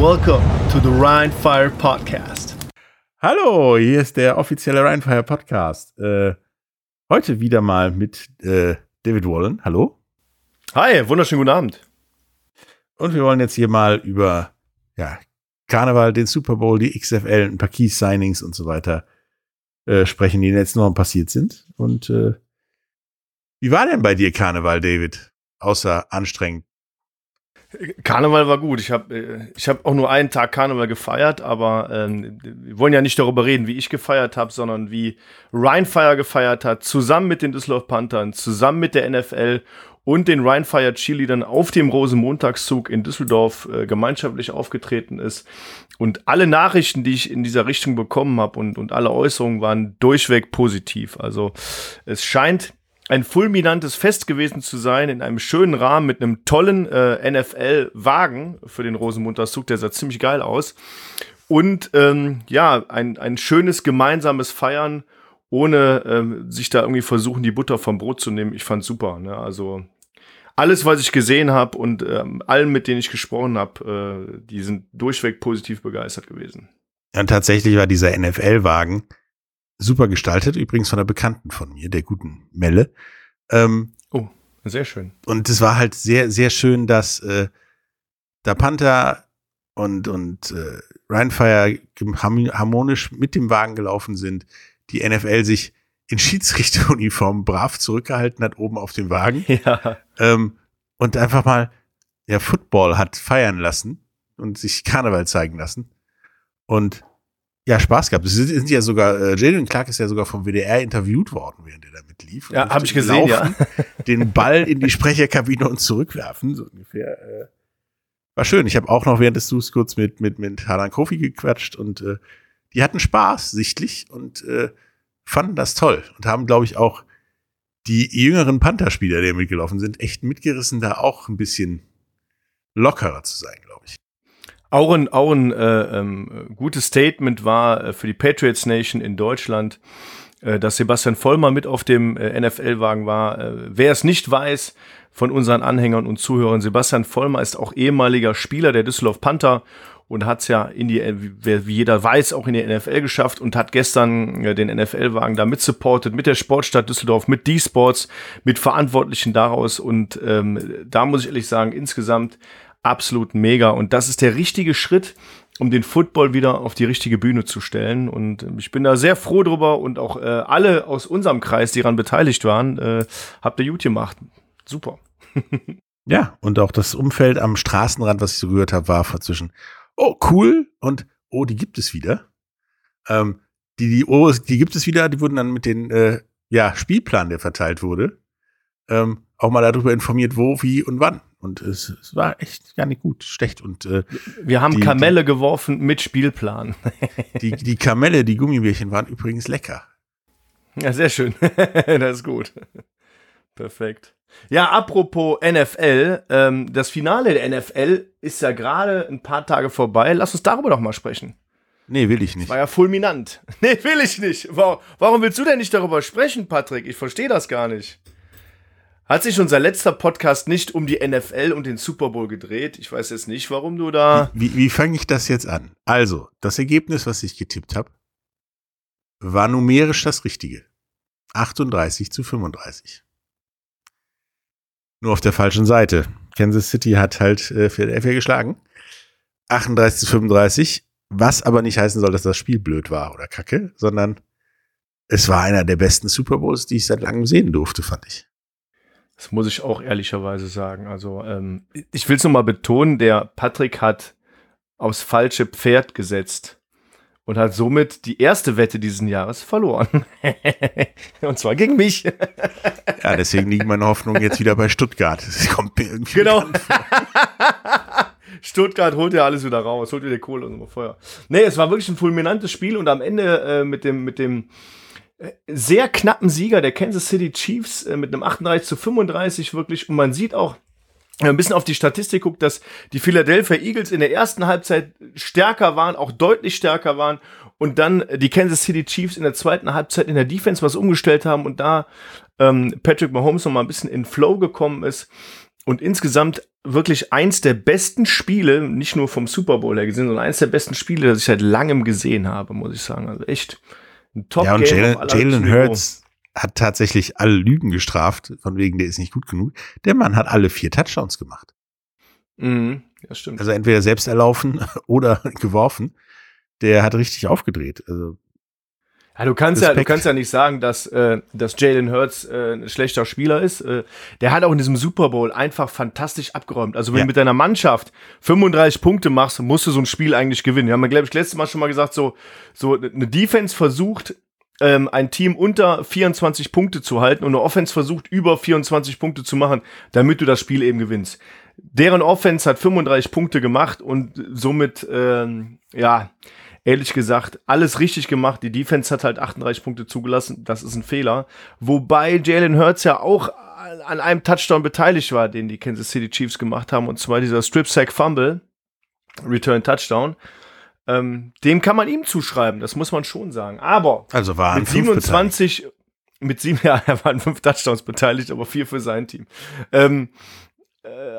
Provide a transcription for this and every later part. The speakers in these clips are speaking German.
Welcome to the Rhine Fire Podcast. Hallo, hier ist der offizielle Rhine Fire Podcast. Äh, heute wieder mal mit äh, David Wallen. Hallo. Hi, wunderschönen guten Abend. Und wir wollen jetzt hier mal über ja, Karneval, den Super Bowl, die XFL, ein paar Key-Signings und so weiter äh, sprechen, die jetzt noch passiert sind. Und äh, wie war denn bei dir Karneval, David? Außer anstrengend. Karneval war gut. Ich habe äh, ich hab auch nur einen Tag Karneval gefeiert, aber ähm, wir wollen ja nicht darüber reden, wie ich gefeiert habe, sondern wie Rheinfire gefeiert hat, zusammen mit den Düsseldorf Panthern, zusammen mit der NFL und den Rheinfire Cheerleadern auf dem Rosenmontagszug in Düsseldorf äh, gemeinschaftlich aufgetreten ist. Und alle Nachrichten, die ich in dieser Richtung bekommen habe und, und alle Äußerungen waren durchweg positiv. Also es scheint ein fulminantes Fest gewesen zu sein, in einem schönen Rahmen mit einem tollen äh, NFL-Wagen für den Rosenmontagszug. Der sah ziemlich geil aus. Und ähm, ja, ein, ein schönes gemeinsames Feiern, ohne ähm, sich da irgendwie versuchen, die Butter vom Brot zu nehmen. Ich fand's super. Ne? Also alles, was ich gesehen habe und ähm, allen, mit denen ich gesprochen habe, äh, die sind durchweg positiv begeistert gewesen. Ja, tatsächlich war dieser NFL-Wagen super gestaltet, übrigens von einer Bekannten von mir, der guten Melle. Ähm, oh, sehr schön. Und es war halt sehr, sehr schön, dass äh, der Panther und, und äh, Rheinfire harmonisch mit dem Wagen gelaufen sind, die NFL sich in Schiedsrichteruniform brav zurückgehalten hat, oben auf dem Wagen. Ja. Ähm, und einfach mal ja, Football hat feiern lassen und sich Karneval zeigen lassen. Und ja, Spaß gehabt. Sie sind ja sogar, äh, Jalen Clark ist ja sogar vom WDR interviewt worden, während er damit lief. Ja, habe ich gesehen, laufen, ja. den Ball in die Sprecherkabine und zurückwerfen, so ungefähr. Äh, war schön. Ich habe auch noch während des Sus kurz mit, mit, mit Hanan Kofi gequatscht und äh, die hatten Spaß, sichtlich, und äh, fanden das toll und haben, glaube ich, auch die jüngeren Panther-Spieler, die mitgelaufen sind, echt mitgerissen, da auch ein bisschen lockerer zu sein, glaube ich. Auch ein, auch ein äh, ähm, gutes Statement war äh, für die Patriots Nation in Deutschland, äh, dass Sebastian Vollmer mit auf dem äh, NFL-Wagen war. Äh, wer es nicht weiß von unseren Anhängern und Zuhörern, Sebastian Vollmer ist auch ehemaliger Spieler der Düsseldorf Panther und hat es ja in die, wie jeder weiß, auch in die NFL geschafft und hat gestern äh, den NFL-Wagen da mitsupportet mit der Sportstadt Düsseldorf, mit D-Sports, mit Verantwortlichen daraus und ähm, da muss ich ehrlich sagen, insgesamt absolut mega. Und das ist der richtige Schritt, um den Football wieder auf die richtige Bühne zu stellen. Und ich bin da sehr froh drüber und auch äh, alle aus unserem Kreis, die daran beteiligt waren, äh, habt ihr gut gemacht. Super. ja, und auch das Umfeld am Straßenrand, was ich so gehört habe, war zwischen, oh, cool und oh, die gibt es wieder. Ähm, die, die, oh, die gibt es wieder, die wurden dann mit den äh, ja, Spielplan, der verteilt wurde, ähm, auch mal darüber informiert, wo, wie und wann. Und es, es war echt gar nicht gut, schlecht. Und äh, wir haben die, Kamelle die, geworfen mit Spielplan. die, die Kamelle, die Gummibärchen waren übrigens lecker. Ja, sehr schön. das ist gut. Perfekt. Ja, apropos NFL, ähm, das Finale der NFL ist ja gerade ein paar Tage vorbei. Lass uns darüber doch mal sprechen. Nee, will ich nicht. War ja fulminant. Nee, will ich nicht. Warum, warum willst du denn nicht darüber sprechen, Patrick? Ich verstehe das gar nicht. Hat sich unser letzter Podcast nicht um die NFL und den Super Bowl gedreht? Ich weiß jetzt nicht, warum du da. Wie, wie fange ich das jetzt an? Also, das Ergebnis, was ich getippt habe, war numerisch das Richtige. 38 zu 35. Nur auf der falschen Seite. Kansas City hat halt äh, Philadelphia geschlagen. 38 zu 35. Was aber nicht heißen soll, dass das Spiel blöd war oder kacke, sondern es war einer der besten Super Bowls, die ich seit langem sehen durfte, fand ich. Das muss ich auch ehrlicherweise sagen. Also ähm, ich will es nochmal betonen, der Patrick hat aufs falsche Pferd gesetzt und hat somit die erste Wette diesen Jahres verloren. und zwar gegen mich. ja, deswegen liegen meine Hoffnungen jetzt wieder bei Stuttgart. Das kommt mir irgendwie Genau. Stuttgart holt ja alles wieder raus, holt wieder Kohle und Feuer. Nee, es war wirklich ein fulminantes Spiel und am Ende äh, mit dem, mit dem sehr knappen Sieger der Kansas City Chiefs äh, mit einem 38 zu 35 wirklich. Und man sieht auch, wenn man ein bisschen auf die Statistik guckt, dass die Philadelphia Eagles in der ersten Halbzeit stärker waren, auch deutlich stärker waren und dann die Kansas City Chiefs in der zweiten Halbzeit in der Defense was umgestellt haben und da ähm, Patrick Mahomes noch mal ein bisschen in Flow gekommen ist. und insgesamt wirklich eins der besten Spiele, nicht nur vom Super Bowl her gesehen, sondern eins der besten Spiele, das ich seit langem gesehen habe, muss ich sagen. Also echt ein top Ja, und Jalen Hurts hat tatsächlich alle Lügen gestraft, von wegen, der ist nicht gut genug. Der Mann hat alle vier Touchdowns gemacht. Mhm, ja, stimmt. Also entweder selbst erlaufen oder geworfen. Der hat richtig aufgedreht. Also ja, du kannst Respekt. ja, du kannst ja nicht sagen, dass, äh, dass Jalen Hurts äh, ein schlechter Spieler ist. Äh, der hat auch in diesem Super Bowl einfach fantastisch abgeräumt. Also wenn ja. du mit deiner Mannschaft 35 Punkte machst, musst du so ein Spiel eigentlich gewinnen. Wir haben, glaube ich, letztes Mal schon mal gesagt, so, so eine Defense versucht, ähm, ein Team unter 24 Punkte zu halten und eine Offense versucht, über 24 Punkte zu machen, damit du das Spiel eben gewinnst. Deren Offense hat 35 Punkte gemacht und somit, ähm, ja, ehrlich gesagt, alles richtig gemacht. Die Defense hat halt 38 Punkte zugelassen. Das ist ein Fehler. Wobei Jalen Hurts ja auch an einem Touchdown beteiligt war, den die Kansas City Chiefs gemacht haben, und zwar dieser Strip Sack Fumble, Return Touchdown. Ähm, dem kann man ihm zuschreiben, das muss man schon sagen. Aber also war mit 27, mit sieben, ja, er waren fünf Touchdowns beteiligt, aber vier für sein Team. Ähm, äh,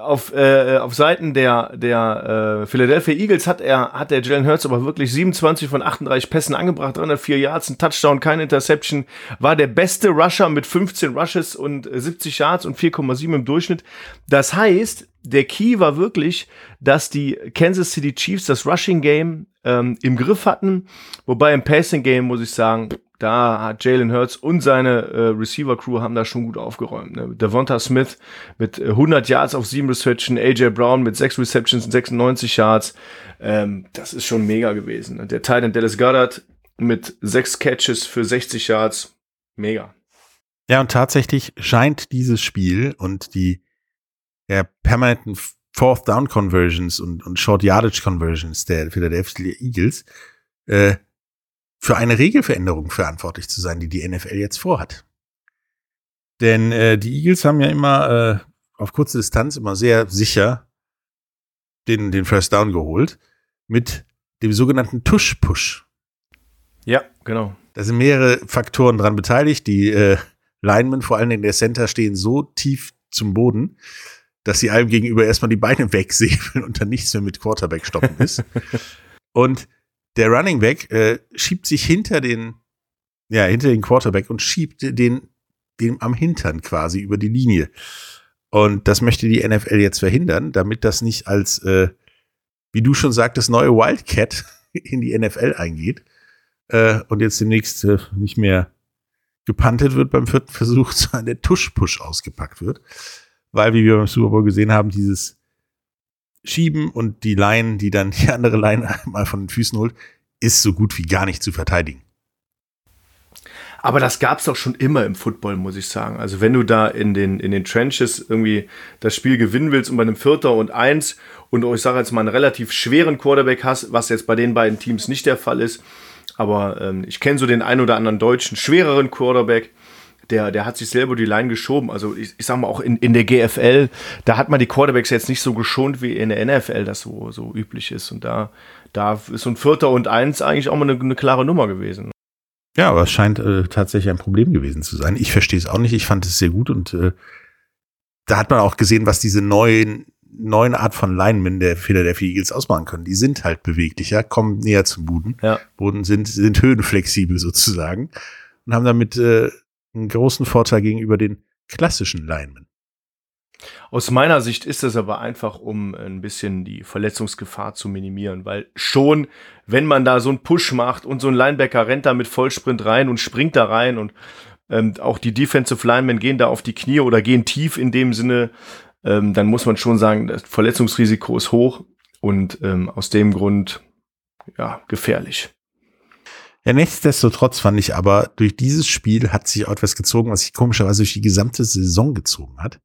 auf, äh, auf Seiten der, der äh, Philadelphia Eagles hat er, hat der Jalen Hurts aber wirklich 27 von 38 Pässen angebracht, 304 Yards, ein Touchdown, keine Interception, war der beste Rusher mit 15 Rushes und 70 Yards und 4,7 im Durchschnitt. Das heißt, der Key war wirklich, dass die Kansas City Chiefs das Rushing Game ähm, im Griff hatten, wobei im Passing Game muss ich sagen, da hat Jalen Hurts und seine äh, Receiver-Crew haben da schon gut aufgeräumt. Ne? Devonta Smith mit 100 äh, Yards auf 7 Receptions, AJ Brown mit 6 Receptions und 96 Yards. Ähm, das ist schon mega gewesen. Ne? Der Titan Dallas Goddard mit 6 Catches für 60 Yards. Mega. Ja, und tatsächlich scheint dieses Spiel und die ja, permanenten Fourth Down Conversions und, und Short Yardage Conversions der Philadelphia Eagles äh, für eine Regelveränderung verantwortlich zu sein, die die NFL jetzt vorhat. Denn äh, die Eagles haben ja immer äh, auf kurze Distanz immer sehr sicher den, den First Down geholt mit dem sogenannten Tush-Push. Ja, genau. Da sind mehrere Faktoren dran beteiligt. Die äh, Linemen, vor allem in der Center, stehen so tief zum Boden, dass sie allem gegenüber erstmal die Beine wegsäbeln und dann nichts mehr mit Quarterback stoppen ist. und der Running Back äh, schiebt sich hinter den, ja, hinter den Quarterback und schiebt den, den am Hintern quasi über die Linie. Und das möchte die NFL jetzt verhindern, damit das nicht als, äh, wie du schon sagtest, neue Wildcat in die NFL eingeht äh, und jetzt demnächst äh, nicht mehr gepantet wird beim vierten Versuch, sondern der Tuschpush ausgepackt wird. Weil, wie wir beim Super Bowl gesehen haben, dieses schieben und die Line, die dann die andere Line mal von den Füßen holt, ist so gut wie gar nicht zu verteidigen. Aber das gab es doch schon immer im Football, muss ich sagen. Also wenn du da in den, in den Trenches irgendwie das Spiel gewinnen willst und bei einem Vierter und Eins und ich sage jetzt mal einen relativ schweren Quarterback hast, was jetzt bei den beiden Teams nicht der Fall ist, aber ähm, ich kenne so den ein oder anderen deutschen schwereren Quarterback, der, der hat sich selber die Line geschoben. Also ich, ich sag mal auch in, in der GFL, da hat man die Quarterbacks jetzt nicht so geschont, wie in der NFL das so, so üblich ist. Und da, da ist so ein Vierter und Eins eigentlich auch mal eine, eine klare Nummer gewesen. Ja, aber es scheint äh, tatsächlich ein Problem gewesen zu sein. Ich verstehe es auch nicht. Ich fand es sehr gut und äh, da hat man auch gesehen, was diese neuen neuen Art von Linemen der Philadelphia Eagles ausmachen können. Die sind halt beweglicher, kommen näher zum Boden. Ja. Boden sind, sind höhenflexibel sozusagen und haben damit äh, einen großen Vorteil gegenüber den klassischen Linemen. Aus meiner Sicht ist es aber einfach, um ein bisschen die Verletzungsgefahr zu minimieren, weil schon, wenn man da so einen Push macht und so ein Linebacker rennt da mit Vollsprint rein und springt da rein und ähm, auch die Defensive Linemen gehen da auf die Knie oder gehen tief in dem Sinne, ähm, dann muss man schon sagen, das Verletzungsrisiko ist hoch und ähm, aus dem Grund ja gefährlich. Ja, nichtsdestotrotz fand ich aber, durch dieses Spiel hat sich auch etwas gezogen, was sich komischerweise durch die gesamte Saison gezogen hat.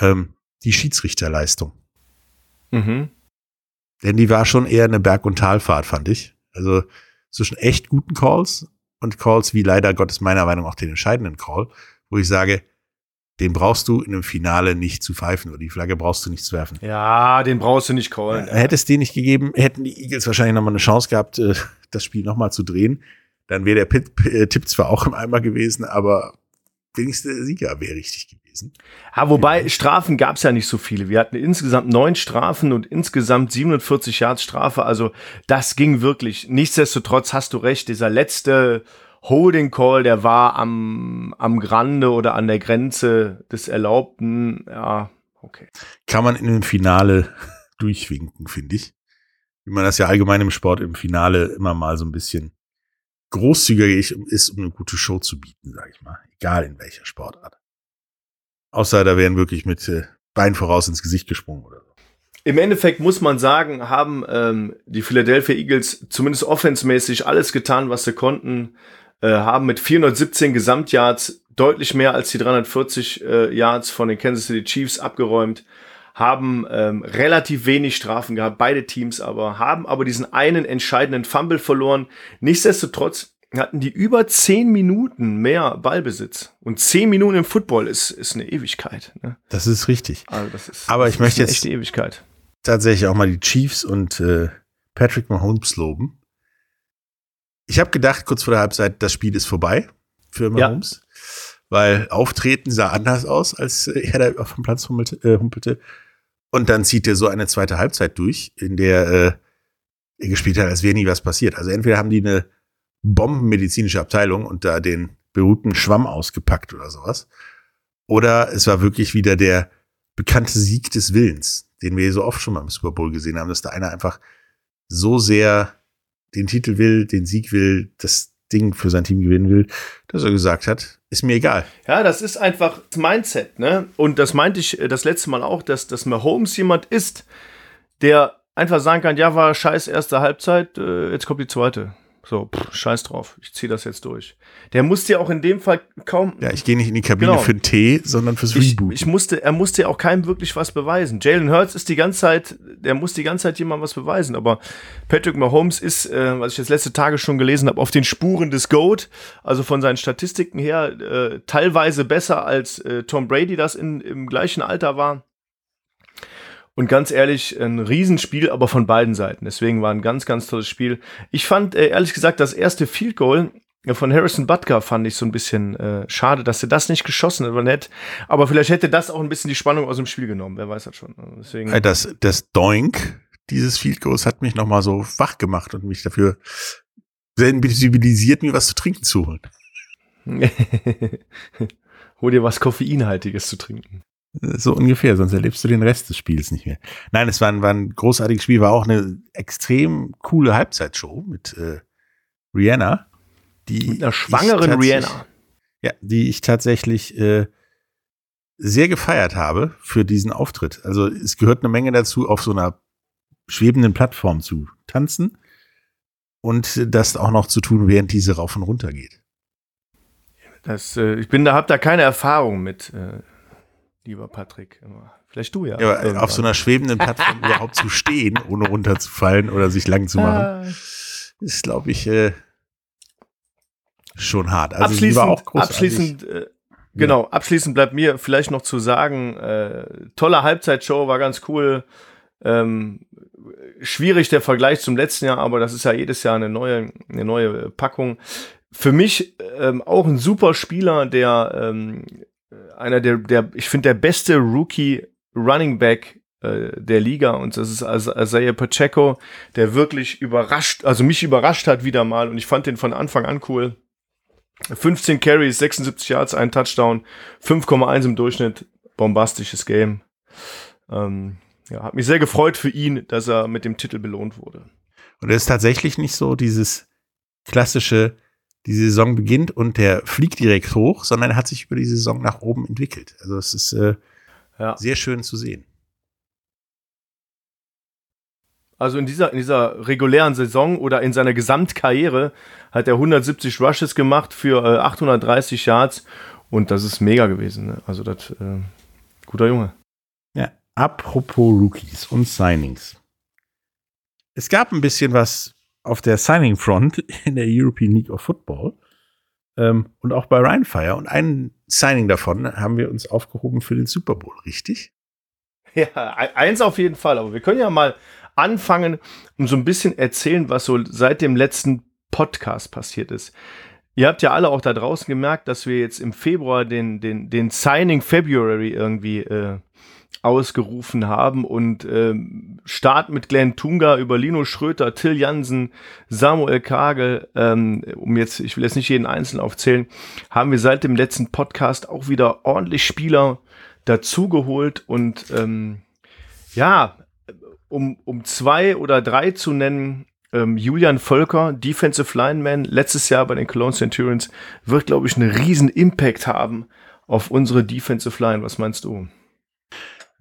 Ähm, die Schiedsrichterleistung. Mhm. Denn die war schon eher eine Berg- und Talfahrt, fand ich. Also zwischen echt guten Calls und Calls wie leider Gottes meiner Meinung nach auch den entscheidenden Call, wo ich sage, den brauchst du in einem Finale nicht zu pfeifen oder die Flagge brauchst du nicht zu werfen. Ja, den brauchst du nicht callen. Ja, hätte es den nicht gegeben, hätten die Eagles wahrscheinlich nochmal eine Chance gehabt, äh, das Spiel nochmal zu drehen. Dann wäre der Pit, äh, Tipp zwar auch im Eimer gewesen, aber wenigstens Sieger wäre richtig gewesen. Ja, wobei Strafen gab es ja nicht so viele. Wir hatten insgesamt neun Strafen und insgesamt 47 Yards Strafe. Also das ging wirklich. Nichtsdestotrotz hast du recht, dieser letzte Holding Call, der war am, am Grande oder an der Grenze des Erlaubten. Ja, okay. Kann man in einem Finale durchwinken, finde ich. Wie man das ja allgemein im Sport im Finale immer mal so ein bisschen großzügiger ist, um eine gute Show zu bieten, sage ich mal. Egal in welcher Sportart. Außer da wären wirklich mit äh, Bein voraus ins Gesicht gesprungen oder so. Im Endeffekt muss man sagen, haben ähm, die Philadelphia Eagles zumindest offensmäßig alles getan, was sie konnten, äh, haben mit 417 Gesamtyards deutlich mehr als die 340 äh, Yards von den Kansas City Chiefs abgeräumt, haben ähm, relativ wenig Strafen gehabt, beide Teams aber, haben aber diesen einen entscheidenden Fumble verloren. Nichtsdestotrotz hatten die über zehn Minuten mehr Ballbesitz. Und zehn Minuten im Football ist, ist eine Ewigkeit. Ne? Das ist richtig. Also das ist, Aber ich möchte jetzt Ewigkeit. tatsächlich auch mal die Chiefs und äh, Patrick Mahomes loben. Ich habe gedacht, kurz vor der Halbzeit, das Spiel ist vorbei für Ja. Mahomes. Weil Auftreten sah anders aus, als äh, er da auf dem Platz humpelte. Äh, humpelte. Und dann zieht er so eine zweite Halbzeit durch, in der äh, er gespielt hat, als wäre nie was passiert. Also entweder haben die eine bombenmedizinische Abteilung und da den berühmten Schwamm ausgepackt oder sowas. Oder es war wirklich wieder der bekannte Sieg des Willens, den wir so oft schon mal im Super Bowl gesehen haben, dass da einer einfach so sehr den Titel will, den Sieg will, das Ding für sein Team gewinnen will, dass er gesagt hat, ist mir egal. Ja, das ist einfach das Mindset, ne? Und das meinte ich äh, das letzte Mal auch, dass, dass Mahomes jemand ist, der einfach sagen kann, ja, war scheiß erste Halbzeit, äh, jetzt kommt die zweite. So, pff, scheiß drauf, ich zieh das jetzt durch. Der musste ja auch in dem Fall kaum. Ja, ich gehe nicht in die Kabine Genau. für einen Tee, sondern fürs ich, Reboot. ich musste, er musste ja auch keinem wirklich was beweisen. Jalen Hurts ist die ganze Zeit, der muss die ganze Zeit jemandem was beweisen. Aber Patrick Mahomes ist, äh, was ich jetzt letzte Tage schon gelesen habe, auf den Spuren des GOAT, also von seinen Statistiken her, äh, teilweise besser als äh, Tom Brady das in, im gleichen Alter war. Und ganz ehrlich, ein Riesenspiel, aber von beiden Seiten. Deswegen war ein ganz, ganz tolles Spiel. Ich fand, äh, ehrlich gesagt, das erste Field Goal von Harrison Butker fand ich so ein bisschen äh, schade, dass er das nicht geschossen hat, war nett. Aber vielleicht hätte das auch ein bisschen die Spannung aus dem Spiel genommen, wer weiß das schon. Also Deswegen, Äh, das, das Doink dieses Field Goals hat mich noch mal so wach gemacht und mich dafür sensibilisiert, mir was zu trinken zu holen. hol dir was Koffeinhaltiges zu trinken. So ungefähr, sonst erlebst du den Rest des Spiels nicht mehr. Nein, es war ein, war ein großartiges Spiel, war auch eine extrem coole Halbzeitshow mit äh, Rihanna. Die Mit einer schwangeren Rihanna. Ja, die ich tatsächlich äh, sehr gefeiert habe für diesen Auftritt. Also es gehört eine Menge dazu, auf so einer schwebenden Plattform zu tanzen und das auch noch zu tun, während diese rauf und runter geht. Das, äh, ich bin da, hab da keine Erfahrung mit, äh, lieber Patrick. Aber Vielleicht du ja. Ja, auf so einer schwebenden Plattform überhaupt zu stehen, ohne runterzufallen oder sich lang zu machen, Ah, ist, glaube ich, äh, schon hart. Also abschließend, auch großartig. abschließend, äh, genau, abschließend bleibt mir vielleicht noch zu sagen, äh, tolle Halbzeitshow, war ganz cool. Ähm, schwierig der Vergleich zum letzten Jahr, aber das ist ja jedes Jahr eine neue, eine neue Packung. Für mich ähm, auch ein super Spieler, der ähm, einer der, der ich finde, der beste Rookie Running Back äh, der Liga und das ist Is- Isaiah Pacheco, der wirklich überrascht, also mich überrascht hat wieder mal und ich fand den von Anfang an cool. 15 Carries, 76 Yards, ein Touchdown, 5,1 im Durchschnitt, bombastisches Game. Ähm, ja, hat mich sehr gefreut für ihn, dass er mit dem Titel belohnt wurde. Und es ist tatsächlich nicht so dieses klassische, die Saison beginnt und der fliegt direkt hoch, sondern er hat sich über die Saison nach oben entwickelt. Also es ist äh, Ja. sehr schön zu sehen. Also in dieser, in dieser regulären Saison oder in seiner Gesamtkarriere hat er 170 Rushes gemacht für äh, 830 Yards und das ist mega gewesen. Ne? Also das, äh, guter Junge. Ja, apropos Rookies und Signings. Es gab ein bisschen was auf der Signing Front in der European League of Football ähm, und auch bei Rheinfire. Und ein Signing davon haben wir uns aufgehoben für den Super Bowl, richtig? Ja, e- eins auf jeden Fall. Aber wir können ja mal anfangen und so ein bisschen erzählen, was so seit dem letzten Podcast passiert ist. Ihr habt ja alle auch da draußen gemerkt, dass wir jetzt im Februar den, den, den Signing February irgendwie äh, ausgerufen haben und ähm, Start mit Glenn Tunga über Lino Schröter, Till Jansen, Samuel Kagel, ähm, um jetzt, ich will jetzt nicht jeden einzeln aufzählen, haben wir seit dem letzten Podcast auch wieder ordentlich Spieler dazugeholt und ähm, ja, um, um zwei oder drei zu nennen, ähm, Julian Völker, Defensive Lineman, letztes Jahr bei den Cologne Centurions, wird, glaube ich, einen riesen Impact haben auf unsere Defensive Line. Was meinst du?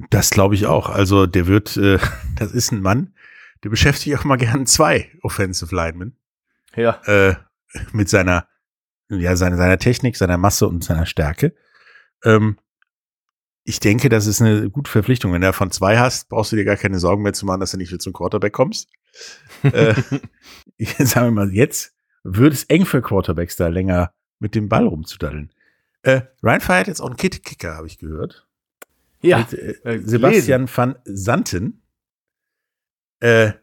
Das glaube ich auch. Also der wird, äh, das ist ein Mann, der beschäftigt auch mal gern zwei Offensive Linemen. Ja. Äh, mit seiner, ja, seiner, seiner Technik, seiner Masse und seiner Stärke. Ähm, ich denke, das ist eine gute Verpflichtung. Wenn du von zwei hast, brauchst du dir gar keine Sorgen mehr zu machen, dass du nicht wieder zum Quarterback kommst. äh, sagen wir mal, jetzt wird es eng für Quarterbacks da länger mit dem Ball rumzudaddeln. Äh, Ryan Fire hat jetzt auch einen Kicker, habe ich gehört. Ja. Mit, äh, Sebastian van Santen. Äh,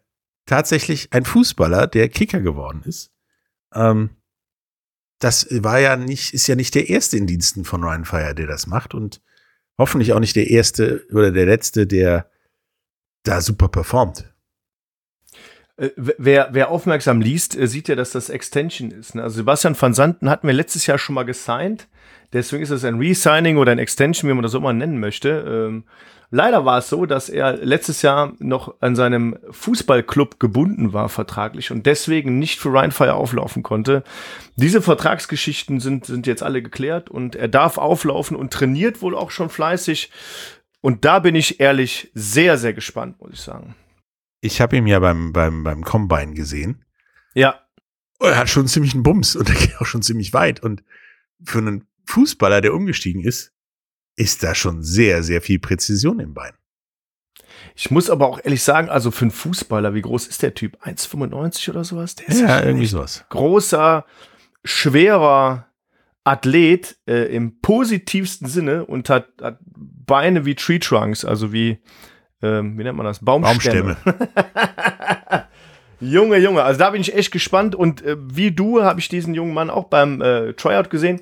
tatsächlich ein Fußballer, der Kicker geworden ist. Ähm, das war ja nicht, ist ja nicht der erste in Diensten von Ryan Fire, der das macht und hoffentlich auch nicht der erste oder der letzte, der da super performt. Äh, wer, wer aufmerksam liest, äh, sieht ja, dass das Extension ist. Ne? Also Sebastian van Santen hatten wir letztes Jahr schon mal gesigned. Deswegen ist es ein Resigning oder ein Extension, wie man das auch mal nennen möchte. Ähm, leider war es so, dass er letztes Jahr noch an seinem Fußballclub gebunden war vertraglich und deswegen nicht für Rheinfire auflaufen konnte. Diese Vertragsgeschichten sind, sind jetzt alle geklärt und er darf auflaufen und trainiert wohl auch schon fleißig. Und da bin ich ehrlich sehr, sehr gespannt, muss ich sagen. Ich habe ihn ja beim, beim, beim Combine gesehen. Ja. Er hat schon ziemlich einen Bums und er geht auch schon ziemlich weit. Und für einen Fußballer, der umgestiegen ist, ist da schon sehr, sehr viel Präzision im Bein. Ich muss aber auch ehrlich sagen, also für einen Fußballer, wie groß ist der Typ? 1,95 oder sowas? Der ist ja, irgendwie sowas. Großer, schwerer Athlet äh, im positivsten Sinne und hat, hat Beine wie Tree Trunks, also wie, ähm, wie nennt man das? Baumstämme. Baumstämme. Junge, Junge, also da bin ich echt gespannt und äh, wie du habe ich diesen jungen Mann auch beim äh, Tryout gesehen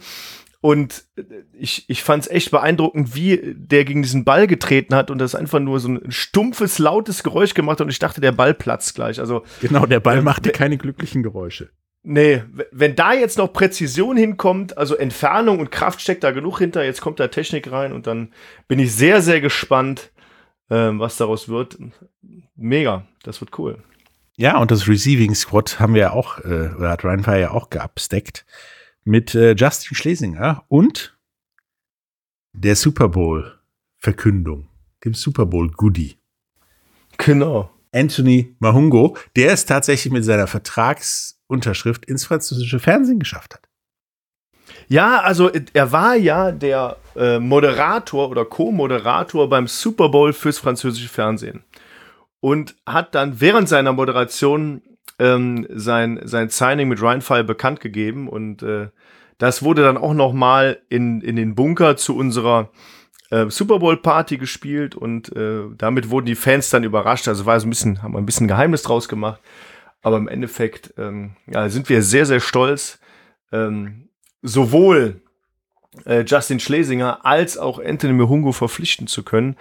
und ich, ich fand es echt beeindruckend, wie der gegen diesen Ball getreten hat und das einfach nur so ein stumpfes, lautes Geräusch gemacht hat und ich dachte, der Ball platzt gleich. Also, genau, der Ball machte keine glücklichen Geräusche. Nee, wenn da jetzt noch Präzision hinkommt, also Entfernung und Kraft steckt da genug hinter, jetzt kommt da Technik rein und dann bin ich sehr, sehr gespannt, ähm, was daraus wird. Mega, das wird cool. Ja, und das Receiving Squad haben wir ja auch, äh, oder hat Ryan Fire ja auch geupstackt mit äh, Justin Schlesinger und der Super Bowl Verkündung, dem Super Bowl Goodie. Genau. Anthony Mahungo, der es tatsächlich mit seiner Vertragsunterschrift ins französische Fernsehen geschafft hat. Ja, also er war ja der äh, Moderator oder Co-Moderator beim Super Bowl fürs französische Fernsehen und hat dann während seiner Moderation ähm, sein, sein Signing mit Rheinfire bekannt gegeben und äh, das wurde dann auch noch mal in, in den Bunker zu unserer äh, Super Bowl Party gespielt und äh, damit wurden die Fans dann überrascht. Also war so ein bisschen, haben wir ein bisschen Geheimnis draus gemacht. Aber im Endeffekt ähm, ja, sind wir sehr, sehr stolz, ähm, sowohl äh, Justin Schlesinger als auch Anthony Mehungo verpflichten zu können.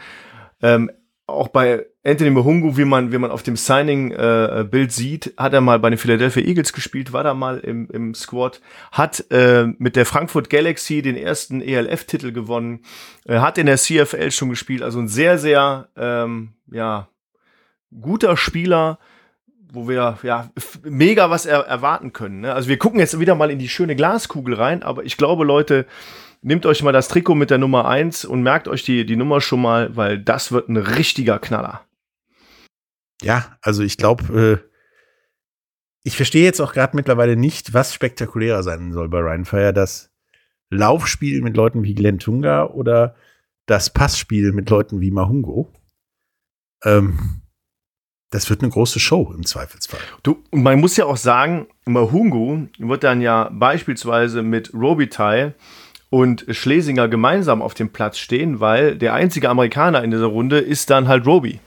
Ähm, auch bei Anthony Mahungu, wie man, wie man auf dem Signing-Bild äh, sieht, hat er mal bei den Philadelphia Eagles gespielt, war da mal im, im Squad, hat äh, mit der Frankfurt Galaxy den ersten ELF-Titel gewonnen, äh, hat in der CFL schon gespielt, also ein sehr, sehr ähm, ja, guter Spieler, wo wir ja mega was er erwarten können. Ne? Also wir gucken jetzt wieder mal in die schöne Glaskugel rein, aber ich glaube, Leute, nehmt euch mal das Trikot mit der Nummer 1 und merkt euch die, die Nummer schon mal, weil das wird ein richtiger Knaller. Ja, also ich glaube, äh, ich verstehe jetzt auch gerade mittlerweile nicht, was spektakulärer sein soll bei Ryan Fire. Das Laufspiel mit Leuten wie Glenn Tunga oder das Passspiel mit Leuten wie Mahungo. Ähm, das wird eine große Show im Zweifelsfall. Du, und man muss ja auch sagen, Mahungu wird dann ja beispielsweise mit Robitaille und Schlesinger gemeinsam auf dem Platz stehen, weil der einzige Amerikaner in dieser Runde ist dann halt Roby.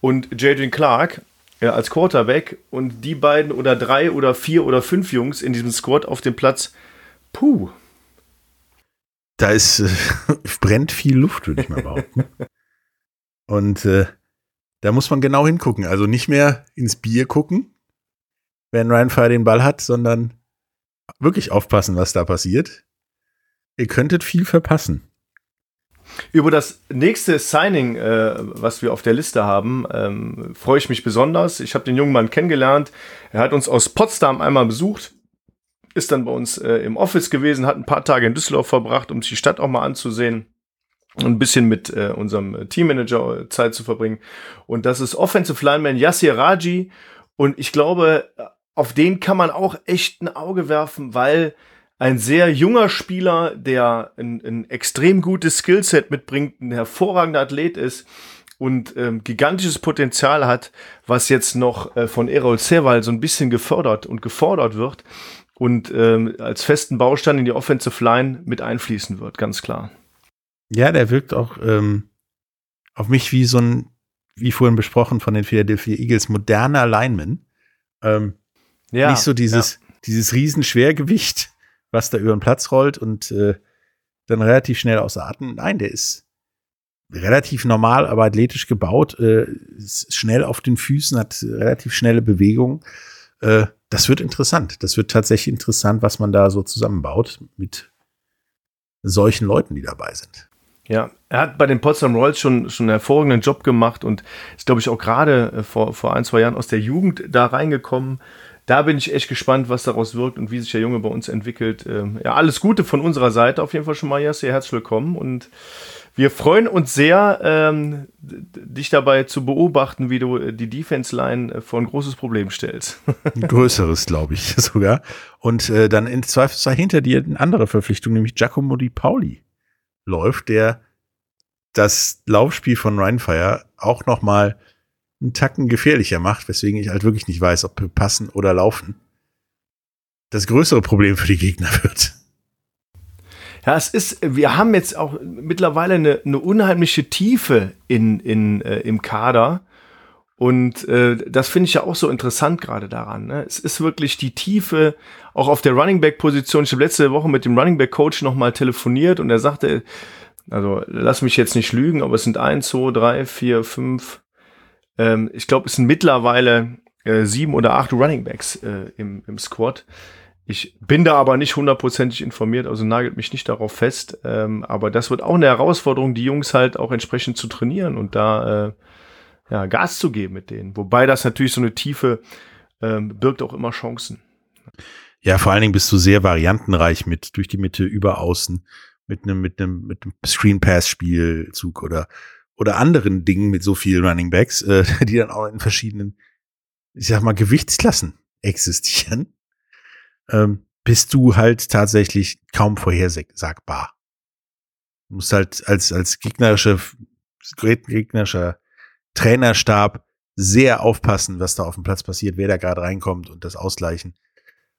Und Jadrian Clark ja, als Quarterback und die beiden oder drei oder vier oder fünf Jungs in diesem Squad auf dem Platz, puh. Da ist, äh, brennt viel Luft, würde ich mal behaupten. und äh, da muss man genau hingucken. Also nicht mehr ins Bier gucken, wenn Ryan Fire den Ball hat, sondern wirklich aufpassen, was da passiert. Ihr könntet viel verpassen. Über das nächste Signing, äh, was wir auf der Liste haben, ähm, freue ich mich besonders. Ich habe den jungen Mann kennengelernt. Er hat uns aus Potsdam einmal besucht, ist dann bei uns äh, im Office gewesen, hat ein paar Tage in Düsseldorf verbracht, um sich die Stadt auch mal anzusehen und ein bisschen mit äh, unserem Teammanager Zeit zu verbringen. Und das ist Offensive Lineman Yassir Raji. Und ich glaube, auf den kann man auch echt ein Auge werfen, weil ein sehr junger Spieler, der ein, ein extrem gutes Skillset mitbringt, ein hervorragender Athlet ist und ähm, gigantisches Potenzial hat, was jetzt noch äh, von Errol Sewal so ein bisschen gefördert und gefordert wird und ähm, als festen Baustein in die Offensive Line mit einfließen wird, ganz klar. Ja, der wirkt auch ähm, auf mich wie so ein, wie vorhin besprochen von den Philadelphia Eagles, moderner Lineman. Ähm, ja, nicht so dieses, ja. dieses Riesenschwergewicht, was da über den Platz rollt und äh, dann relativ schnell außer Atem. Nein, der ist relativ normal, aber athletisch gebaut, äh, ist schnell auf den Füßen, hat relativ schnelle Bewegungen. Äh, das wird interessant. Das wird tatsächlich interessant, was man da so zusammenbaut mit solchen Leuten, die dabei sind. Ja, er hat bei den Potsdam Royals schon, schon einen hervorragenden Job gemacht und ist, glaube ich, auch gerade äh, vor, vor ein, zwei Jahren aus der Jugend da reingekommen da bin ich echt gespannt, was daraus wirkt und wie sich der Junge bei uns entwickelt. Ähm, ja, alles Gute von unserer Seite auf jeden Fall schon mal, Jas, sehr herzlich willkommen und wir freuen uns sehr, ähm, dich dabei zu beobachten, wie du äh, die Defense-Line äh, vor ein großes Problem stellst. ein größeres, glaube ich sogar. Und äh, dann in Zweifelsfall hinter dir eine andere Verpflichtung, nämlich Giacomo Di Pauli läuft, der das Laufspiel von Rheinfire auch noch mal einen Tacken gefährlicher macht, weswegen ich halt wirklich nicht weiß, ob wir passen oder laufen, das größere Problem für die Gegner wird. Ja, es ist, wir haben jetzt auch mittlerweile eine, eine unheimliche Tiefe in, in, äh, im Kader. Und äh, das finde ich ja auch so interessant gerade daran. Ne? Es ist wirklich die Tiefe, auch auf der Running Back Position. Ich habe letzte Woche mit dem Running Back Coach nochmal telefoniert und er sagte, also lass mich jetzt nicht lügen, aber es sind eins, zwei, drei, vier, fünf, ähm, ich glaube, es sind mittlerweile äh, sieben oder acht Runningbacks äh, im, im Squad. Ich bin da aber nicht hundertprozentig informiert, also nagelt mich nicht darauf fest. Ähm, aber das wird auch eine Herausforderung, die Jungs halt auch entsprechend zu trainieren und da äh, ja, Gas zu geben mit denen. Wobei das natürlich so eine Tiefe ähm, birgt auch immer Chancen. Ja, vor allen Dingen bist du sehr variantenreich mit durch die Mitte, über außen, mit einem, mit einem, mit einem Screen Pass Spielzug oder oder anderen Dingen mit so vielen Running Backs, äh, die dann auch in verschiedenen, ich sag mal, Gewichtsklassen existieren, ähm, bist du halt tatsächlich kaum vorhersagbar. Du musst halt als, als gegnerische, gegnerischer Trainerstab sehr aufpassen, was da auf dem Platz passiert, wer da gerade reinkommt und das ausgleichen.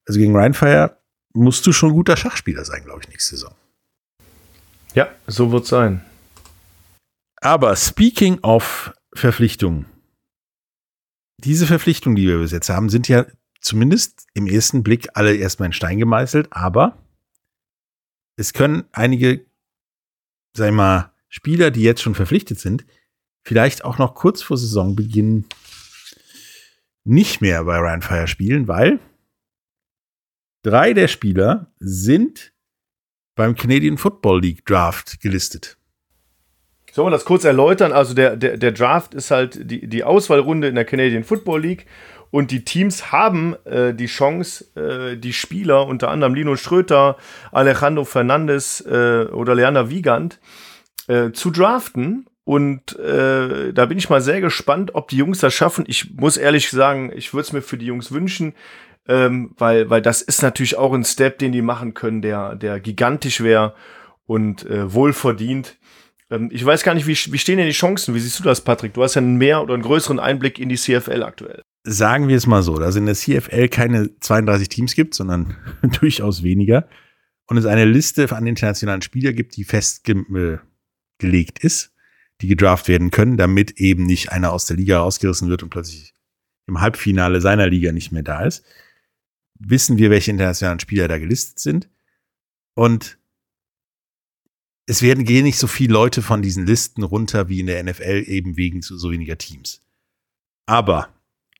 Also gegen Rheinfire musst du schon guter Schachspieler sein, glaube ich, nächste Saison. Ja, so wird sein. Aber speaking of Verpflichtungen. Diese Verpflichtungen, die wir bis jetzt haben, sind ja zumindest im ersten Blick alle erstmal in Stein gemeißelt, aber es können einige, sag ich mal, Spieler, die jetzt schon verpflichtet sind, vielleicht auch noch kurz vor Saisonbeginn nicht mehr bei Ryan Fire spielen, weil drei der Spieler sind beim Canadian Football League Draft gelistet. Sollen wir das kurz erläutern? Also der, der, der Draft ist halt die, die Auswahlrunde in der Canadian Football League und die Teams haben äh, die Chance, äh, die Spieler, unter anderem Lino Schröter, Alejandro Fernandes äh, oder Leander Wiegand, äh, zu draften. Und äh, da bin ich mal sehr gespannt, ob die Jungs das schaffen. Ich muss ehrlich sagen, ich würde es mir für die Jungs wünschen, ähm, weil, weil das ist natürlich auch ein Step, den die machen können, der, der gigantisch wäre und äh, wohlverdient. Ähm, ich weiß gar nicht, wie, wie stehen denn die Chancen? Wie siehst du das, Patrick? Du hast ja einen mehr oder einen größeren Einblick in die CFL aktuell. Sagen wir es mal so, dass in der CFL keine 32 Teams gibt, sondern durchaus weniger. Und es eine Liste an internationalen Spielern gibt, die festgelegt ist, die gedraft werden können, damit eben nicht einer aus der Liga rausgerissen wird und plötzlich im Halbfinale seiner Liga nicht mehr da ist, wissen wir, welche internationalen Spieler da gelistet sind. Und es werden gehen nicht so viele Leute von diesen Listen runter wie in der NFL, eben wegen so, so weniger Teams. Aber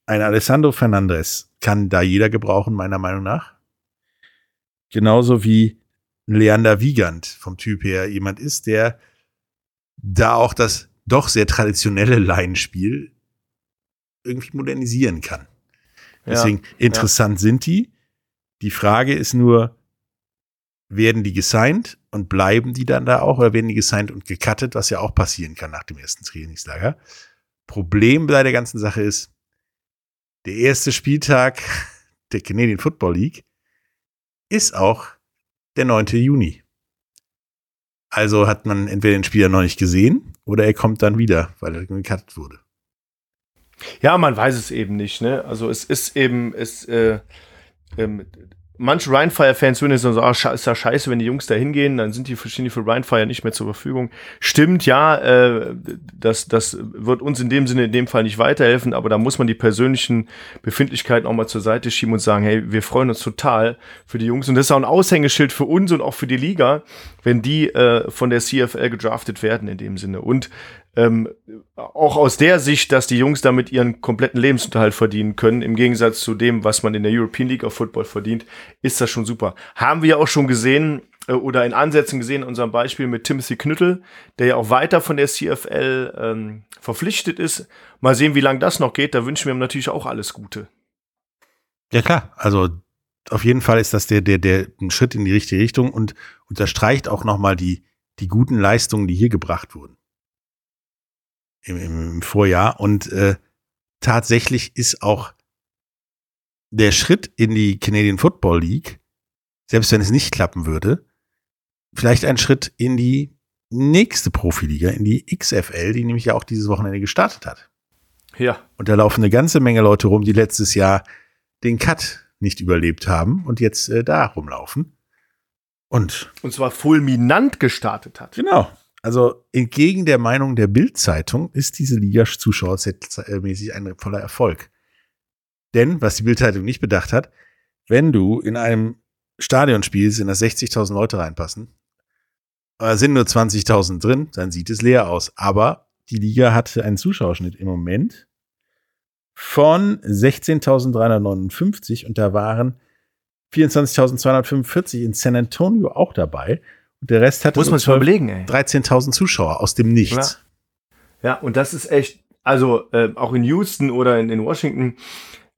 ein Alessandro Fernandez kann da jeder gebrauchen, meiner Meinung nach. Genauso wie Leander Wiegand vom Typ her jemand ist, der da auch das doch sehr traditionelle Laienspiel irgendwie modernisieren kann. Deswegen ja, interessant ja. sind die. Die Frage ist nur, werden die gesigned und bleiben die dann da auch oder werden die gesigned und gecuttet, was ja auch passieren kann nach dem ersten Trainingslager. Problem bei der ganzen Sache ist, der erste Spieltag der Canadian Football League ist auch der 9. Juni. Also hat man entweder den Spieler noch nicht gesehen oder er kommt dann wieder, weil er gecuttet wurde. Ja, man weiß es eben nicht. Ne? Also es ist eben, es, äh, ähm, manche Rhinefire-Fans würden jetzt so, ah, ist ja scheiße, wenn die Jungs da hingehen, dann sind die verschiedene für Rhinefire nicht mehr zur Verfügung. Stimmt, ja, äh, das, das wird uns in dem Sinne in dem Fall nicht weiterhelfen, aber da muss man die persönlichen Befindlichkeiten auch mal zur Seite schieben und sagen, hey, wir freuen uns total für die Jungs und das ist auch ein Aushängeschild für uns und auch für die Liga, wenn die äh, von der CFL gedraftet werden in dem Sinne. Und ähm, auch aus der Sicht, dass die Jungs damit ihren kompletten Lebensunterhalt verdienen können, im Gegensatz zu dem, was man in der European League of Football verdient, ist das schon super. Haben wir ja auch schon gesehen äh, oder in Ansätzen gesehen in unserem Beispiel mit Timothy Knüttel, der ja auch weiter von der CFL ähm, verpflichtet ist. Mal sehen, wie lange das noch geht. Da wünschen wir ihm natürlich auch alles Gute. Ja klar, also auf jeden Fall ist das der, der, der ein Schritt in die richtige Richtung und unterstreicht auch nochmal die, die guten Leistungen, die hier gebracht wurden im, im Vorjahr. Und äh, tatsächlich ist auch der Schritt in die Canadian Football League, selbst wenn es nicht klappen würde, vielleicht ein Schritt in die nächste Profiliga, in die XFL, die nämlich ja auch dieses Wochenende gestartet hat. Ja. Und da laufen eine ganze Menge Leute rum, die letztes Jahr den Cut nicht überlebt haben und jetzt äh, da rumlaufen. Und, und zwar fulminant gestartet hat. Genau. Also entgegen der Meinung der Bild-Zeitung ist diese Liga zuschauermäßig ein voller Erfolg. Denn, was die Bild-Zeitung nicht bedacht hat, wenn du in einem Stadion spielst, in das 60.000 Leute reinpassen, sind nur 20.000 drin, dann sieht es leer aus. Aber die Liga hatte einen Zuschauerschnitt im Moment von 16.359 und da waren 24.245 in San Antonio auch dabei. Der Rest hat Muss man sich mal überlegen, ey. 13.000 Zuschauer aus dem Nichts. Ja, ja und das ist echt, also äh, auch in Houston oder in, in Washington,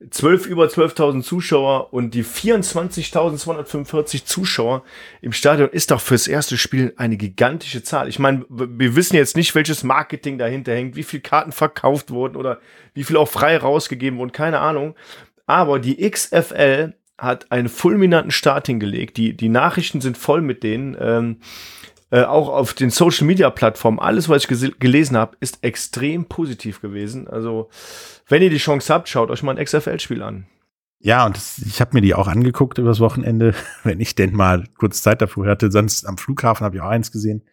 12 über 12.000 Zuschauer und die 24.245 Zuschauer im Stadion ist doch fürs erste Spiel eine gigantische Zahl. Ich meine, wir wissen jetzt nicht, welches Marketing dahinter hängt, wie viele Karten verkauft wurden oder wie viel auch frei rausgegeben wurden, keine Ahnung. Aber die XFL hat einen fulminanten Start hingelegt. Die, die Nachrichten sind voll mit denen. Ähm, äh, auch auf den Social Media Plattformen, alles, was ich gelesen habe, ist extrem positiv gewesen. Also, wenn ihr die Chance habt, schaut euch mal ein XFL-Spiel an. Ja, und das, ich habe mir die auch angeguckt übers Wochenende, wenn ich denn mal kurz Zeit dafür hatte. Sonst am Flughafen habe ich auch eins gesehen.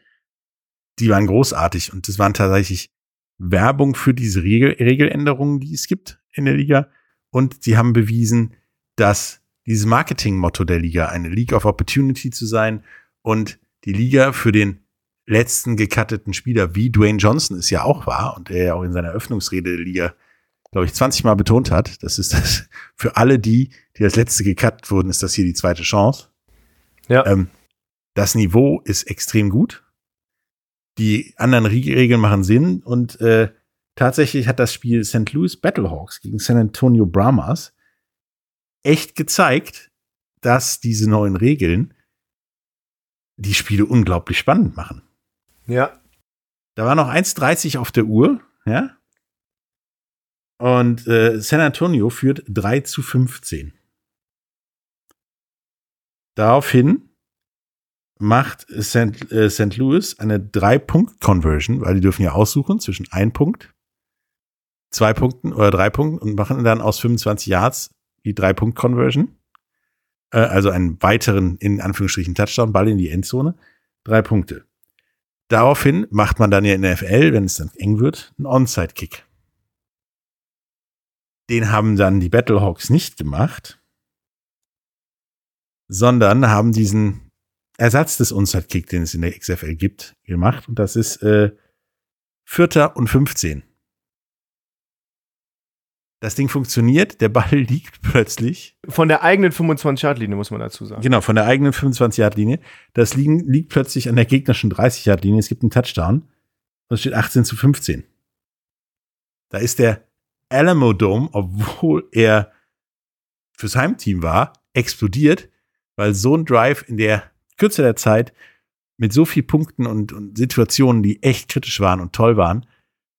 Die waren großartig und das waren tatsächlich Werbung für diese Regel Regeländerungen, die es gibt in der Liga. Und sie haben bewiesen, dass dieses Marketing-Motto der Liga, eine League of Opportunity zu sein und die Liga für den letzten gecutteten Spieler, wie Dwayne Johnson es ja auch war und er ja auch in seiner Eröffnungsrede der Liga, glaube ich, 20 Mal betont hat, das ist das für alle die, die das letzte gecuttet wurden, ist das hier die zweite Chance. Ja. Ähm, das Niveau ist extrem gut. Die anderen Regeln machen Sinn und äh, tatsächlich hat das Spiel St. Louis Battlehawks gegen San Antonio Brahmas echt gezeigt, dass diese neuen Regeln die Spiele unglaublich spannend machen. Ja. Da war noch 1,30 auf der Uhr, ja. Und äh, San Antonio führt 3 zu 15. Daraufhin macht St. Äh, St. Louis eine 3-Punkt-Conversion, weil die dürfen ja aussuchen zwischen 1 Punkt, 2 Punkten oder 3 Punkten und machen dann aus 25 Yards die Drei-Punkt-Conversion. Äh, also einen weiteren, in Anführungsstrichen, Touchdown-Ball in die Endzone. Drei Punkte. Daraufhin macht man dann ja in der FL, wenn es dann eng wird, einen Onside-Kick. Den haben dann die Battlehawks nicht gemacht, sondern haben diesen Ersatz des Onside-Kick, den es in der XFL gibt, gemacht. Und das ist äh, Vierter und 15. Das Ding funktioniert, der Ball liegt plötzlich. Von der eigenen 25-Yard-Linie, muss man dazu sagen. Genau, von der eigenen 25-Yard-Linie. Das liegen, liegt plötzlich an der gegnerischen 30-Yard-Linie. Es gibt einen Touchdown. Und es steht 18 zu 15. Da ist der Alamo Dome, obwohl er fürs Heimteam war, explodiert, weil so ein Drive in der Kürze der Zeit mit so vielen Punkten und, und Situationen, die echt kritisch waren und toll waren,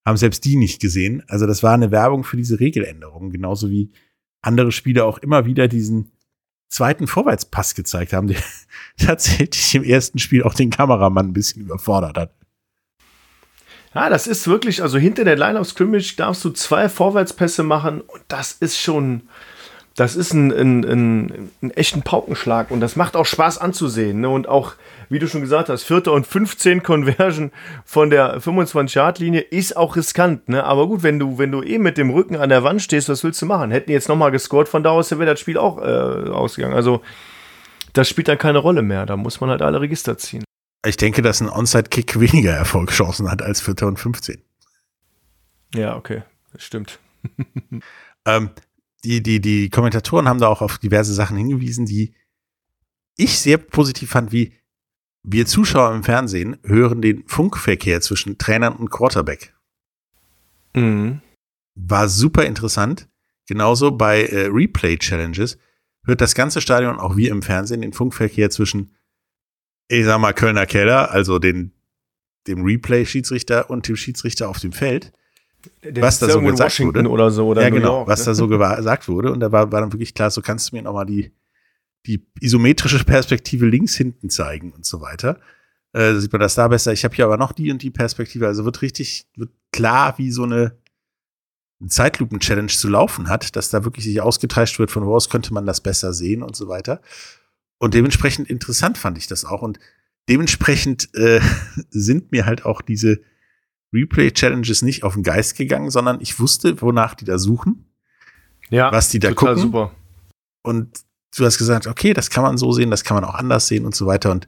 haben selbst die nicht gesehen. Also das war eine Werbung für diese Regeländerung, genauso wie andere Spieler auch immer wieder diesen zweiten Vorwärtspass gezeigt haben, der tatsächlich im ersten Spiel auch den Kameramann ein bisschen überfordert hat. Ja, das ist wirklich, also hinter der Line of Scrimmage darfst du zwei Vorwärtspässe machen und das ist schon, das ist ein, ein, ein, ein echten Paukenschlag und das macht auch Spaß anzusehen. Ne? Und auch, wie du schon gesagt hast, Vierter und 15 Conversion von der 25-Yard-Linie ist auch riskant. Ne? Aber gut, wenn du, wenn du eh mit dem Rücken an der Wand stehst, was willst du machen? Hätten jetzt nochmal gescored, von da aus wäre das Spiel auch äh, ausgegangen. Also das spielt dann keine Rolle mehr. Da muss man halt alle Register ziehen. Ich denke, dass ein Onside-Kick weniger Erfolgschancen hat als Vierter und 15. Ja, okay, das stimmt. ähm, die, die, die Kommentatoren haben da auch auf diverse Sachen hingewiesen, die ich sehr positiv fand, wie wir Zuschauer im Fernsehen hören den Funkverkehr zwischen Trainern und Quarterback. Mhm. War super interessant. Genauso bei äh, Replay-Challenges hört das ganze Stadion, auch wir im Fernsehen, den Funkverkehr zwischen, ich sag mal, Kölner Keller, also den, dem Replay-Schiedsrichter und dem Schiedsrichter auf dem Feld. Der was da so gesagt Washington wurde. Oder so, oder ja, New genau, York, was ne? da so gesagt wurde. Und da war, war dann wirklich klar, so kannst du mir nochmal die, die isometrische Perspektive links hinten zeigen und so weiter. Äh, sieht man das da besser. Ich habe hier aber noch die und die Perspektive. Also wird richtig, wird klar, wie so eine Zeitlupen-Challenge zu laufen hat, dass da wirklich sich ausgetreischt wird, von wo aus könnte man das besser sehen und so weiter. Und dementsprechend interessant fand ich das auch. Und dementsprechend äh, sind mir halt auch diese Replay-Challenges nicht auf den Geist gegangen, sondern ich wusste, wonach die da suchen. Ja, was die da total gucken. super. Und du hast gesagt, okay, das kann man so sehen, das kann man auch anders sehen und so weiter. Und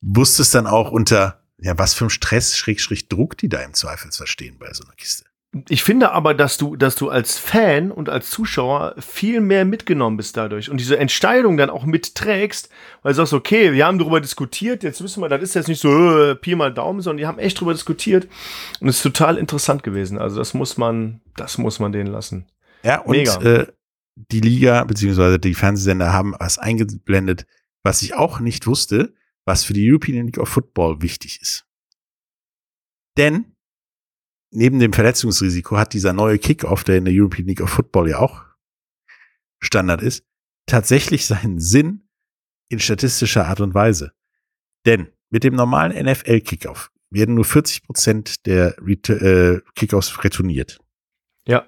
wusstest dann auch unter, ja, was für ein Stress, Schrägstrich Druck die da im Zweifelsfall stehen bei so einer Kiste. Ich finde aber, dass du, dass du als Fan und als Zuschauer viel mehr mitgenommen bist dadurch und diese Entscheidung dann auch mitträgst, weil du sagst, okay, wir haben darüber diskutiert, jetzt wissen wir, das ist jetzt nicht so äh, Pi mal Daumen, sondern die haben echt darüber diskutiert und es ist total interessant gewesen. Also das muss man, das muss man denen lassen. Ja, und Mega. Äh, die Liga beziehungsweise die Fernsehsender haben was eingeblendet, was ich auch nicht wusste, was für die European League of Football wichtig ist. Denn neben dem Verletzungsrisiko hat dieser neue Kickoff, der in der European League of Football ja auch Standard ist, tatsächlich seinen Sinn in statistischer Art und Weise. Denn mit dem normalen NFL-Kickoff werden nur 40 Prozent der Ret äh, Kickoffs retourniert. Ja.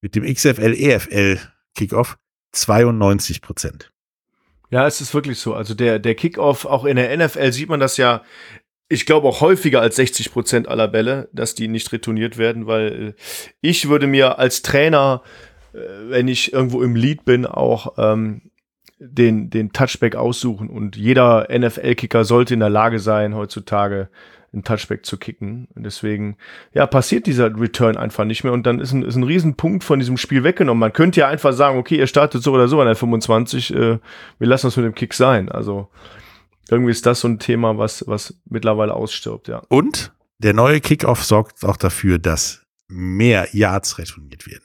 Mit dem XFL, EFL Kickoff 92 Prozent. Ja, es ist wirklich so. Also der, der Kickoff, auch in der NFL sieht man das ja ich glaube auch häufiger als 60 Prozent aller Bälle, dass die nicht retourniert werden, weil äh, ich würde mir als Trainer, äh, wenn ich irgendwo im Lead bin, auch ähm, den, den Touchback aussuchen. Und jeder NFL-Kicker sollte in der Lage sein, heutzutage einen Touchback zu kicken. Und deswegen, ja, passiert dieser Return einfach nicht mehr. Und dann ist ein, ist ein Riesenpunkt von diesem Spiel weggenommen. Man könnte ja einfach sagen, okay, ihr startet so oder so an der 25, äh, wir lassen es mit dem Kick sein. Also irgendwie ist das so ein Thema, was, was mittlerweile ausstirbt, ja. Und der neue Kickoff sorgt auch dafür, dass mehr Yards retourniert werden.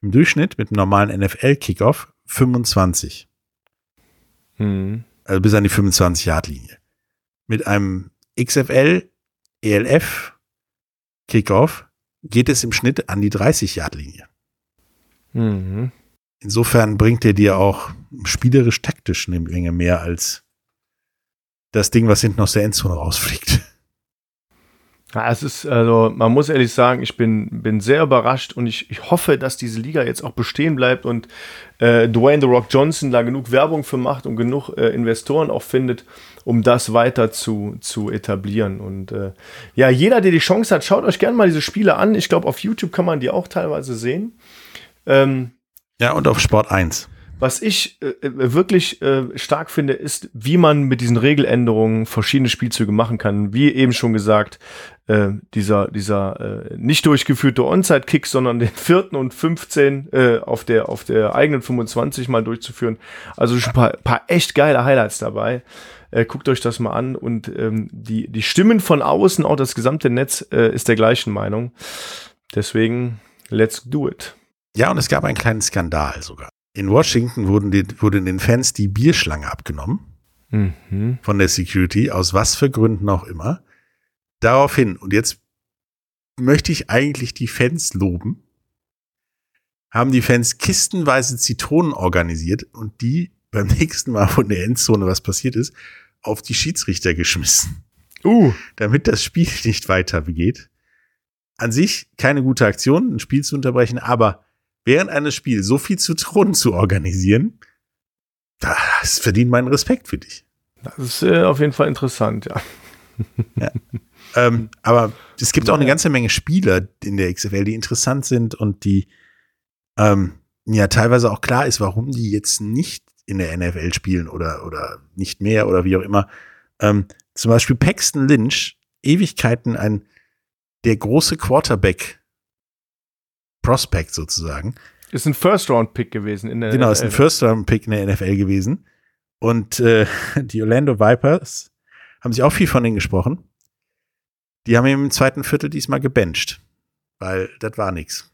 Im Durchschnitt mit einem normalen NFL-Kickoff 25. Hm. Also bis an die 25-Yard-Linie. Mit einem XFL, ELF Kickoff geht es im Schnitt an die 30-Yard-Linie. Mhm. Insofern bringt er dir auch spielerisch-taktisch eine Menge mehr als das Ding, was hinten aus der Endzone rausfliegt. Ja, es ist, also, man muss ehrlich sagen, ich bin, bin sehr überrascht und ich, ich hoffe, dass diese Liga jetzt auch bestehen bleibt und äh, Dwayne The Rock Johnson da genug Werbung für macht und genug äh, Investoren auch findet, um das weiter zu, zu etablieren. Und äh, ja, jeder, der die Chance hat, schaut euch gerne mal diese Spiele an. Ich glaube, auf YouTube kann man die auch teilweise sehen. Ähm, ja, und auf Sport 1. Was ich äh, wirklich äh, stark finde, ist, wie man mit diesen Regeländerungen verschiedene Spielzüge machen kann. Wie eben schon gesagt, äh, dieser, dieser äh, nicht durchgeführte Onside-Kick, sondern den vierten und 15 äh, auf, der, auf der eigenen 25 mal durchzuführen. Also schon ein paar, paar echt geile Highlights dabei. Äh, guckt euch das mal an und ähm, die, die Stimmen von außen, auch das gesamte Netz, äh, ist der gleichen Meinung. Deswegen, let's do it. Ja, und es gab einen kleinen Skandal sogar. In Washington wurden die, wurde den Fans die Bierschlange abgenommen. Mhm. Von der Security, aus was für Gründen auch immer. Daraufhin, und jetzt möchte ich eigentlich die Fans loben, haben die Fans kistenweise Zitronen organisiert und die beim nächsten Mal von der Endzone, was passiert ist, auf die Schiedsrichter geschmissen. Uh. Damit das Spiel nicht weiter begeht. An sich keine gute Aktion, ein Spiel zu unterbrechen, aber während eines Spiels so viel Zitronen zu organisieren, das verdient meinen Respekt für dich. Das ist äh, auf jeden Fall interessant, ja. ja. Ähm, aber es gibt auch eine ganze Menge Spieler in der XFL, die interessant sind und die ähm, ja teilweise auch klar ist, warum die jetzt nicht in der NFL spielen oder, oder nicht mehr oder wie auch immer. Ähm, zum Beispiel Paxton Lynch, Ewigkeiten ein der große Quarterback Prospect sozusagen. Ist ein First-Round-Pick gewesen in der Genau, NFL. ist ein First-Round-Pick in der NFL gewesen. Und äh, die Orlando Vipers haben sich auch viel von denen gesprochen. Die haben ihn im zweiten Viertel diesmal gebencht, weil das war nichts.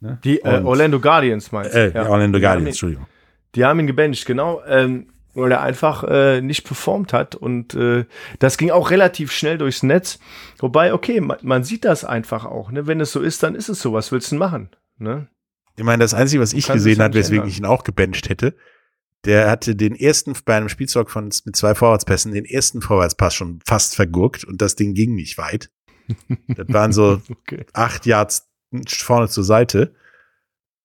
Ne? Die äh, Orlando Guardians meinst du? Äh, ja. Orlando Guardians, Entschuldigung. Die haben ihn gebencht, genau. Ähm, weil er einfach äh, nicht performt hat. Und äh, das ging auch relativ schnell durchs Netz. Wobei, okay, man, man sieht das einfach auch. Ne? Wenn es so ist, dann ist es so. Was willst du denn machen? Ne? Ich meine, das Einzige, was ich gesehen habe, weswegen ändern. ich ihn auch gebencht hätte, der hatte den ersten bei einem Spielzeug von mit zwei Vorwärtspässen den ersten Vorwärtspass schon fast vergurkt und das Ding ging nicht weit. Das waren so okay. acht Yards vorne zur Seite.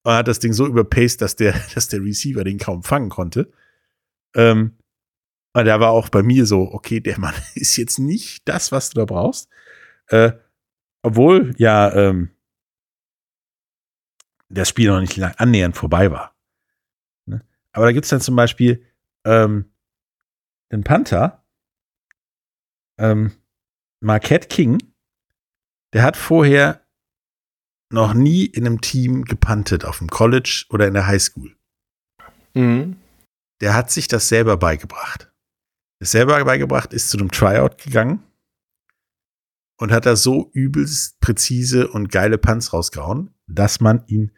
Und hat das Ding so überpaced, dass der, dass der Receiver den kaum fangen konnte. Ähm, und da war auch bei mir so, okay, der Mann ist jetzt nicht das, was du da brauchst. Äh, obwohl ja ähm, das Spiel noch nicht annähernd vorbei war. Ne? Aber da gibt es dann zum Beispiel ähm, den Panther, ähm, Marquette King, der hat vorher noch nie in einem Team gepantet, auf dem College oder in der Highschool. Mhm der hat sich das selber beigebracht. Das selber beigebracht, ist zu einem Tryout gegangen und hat da so übelst präzise und geile Punts rausgehauen, dass man ihn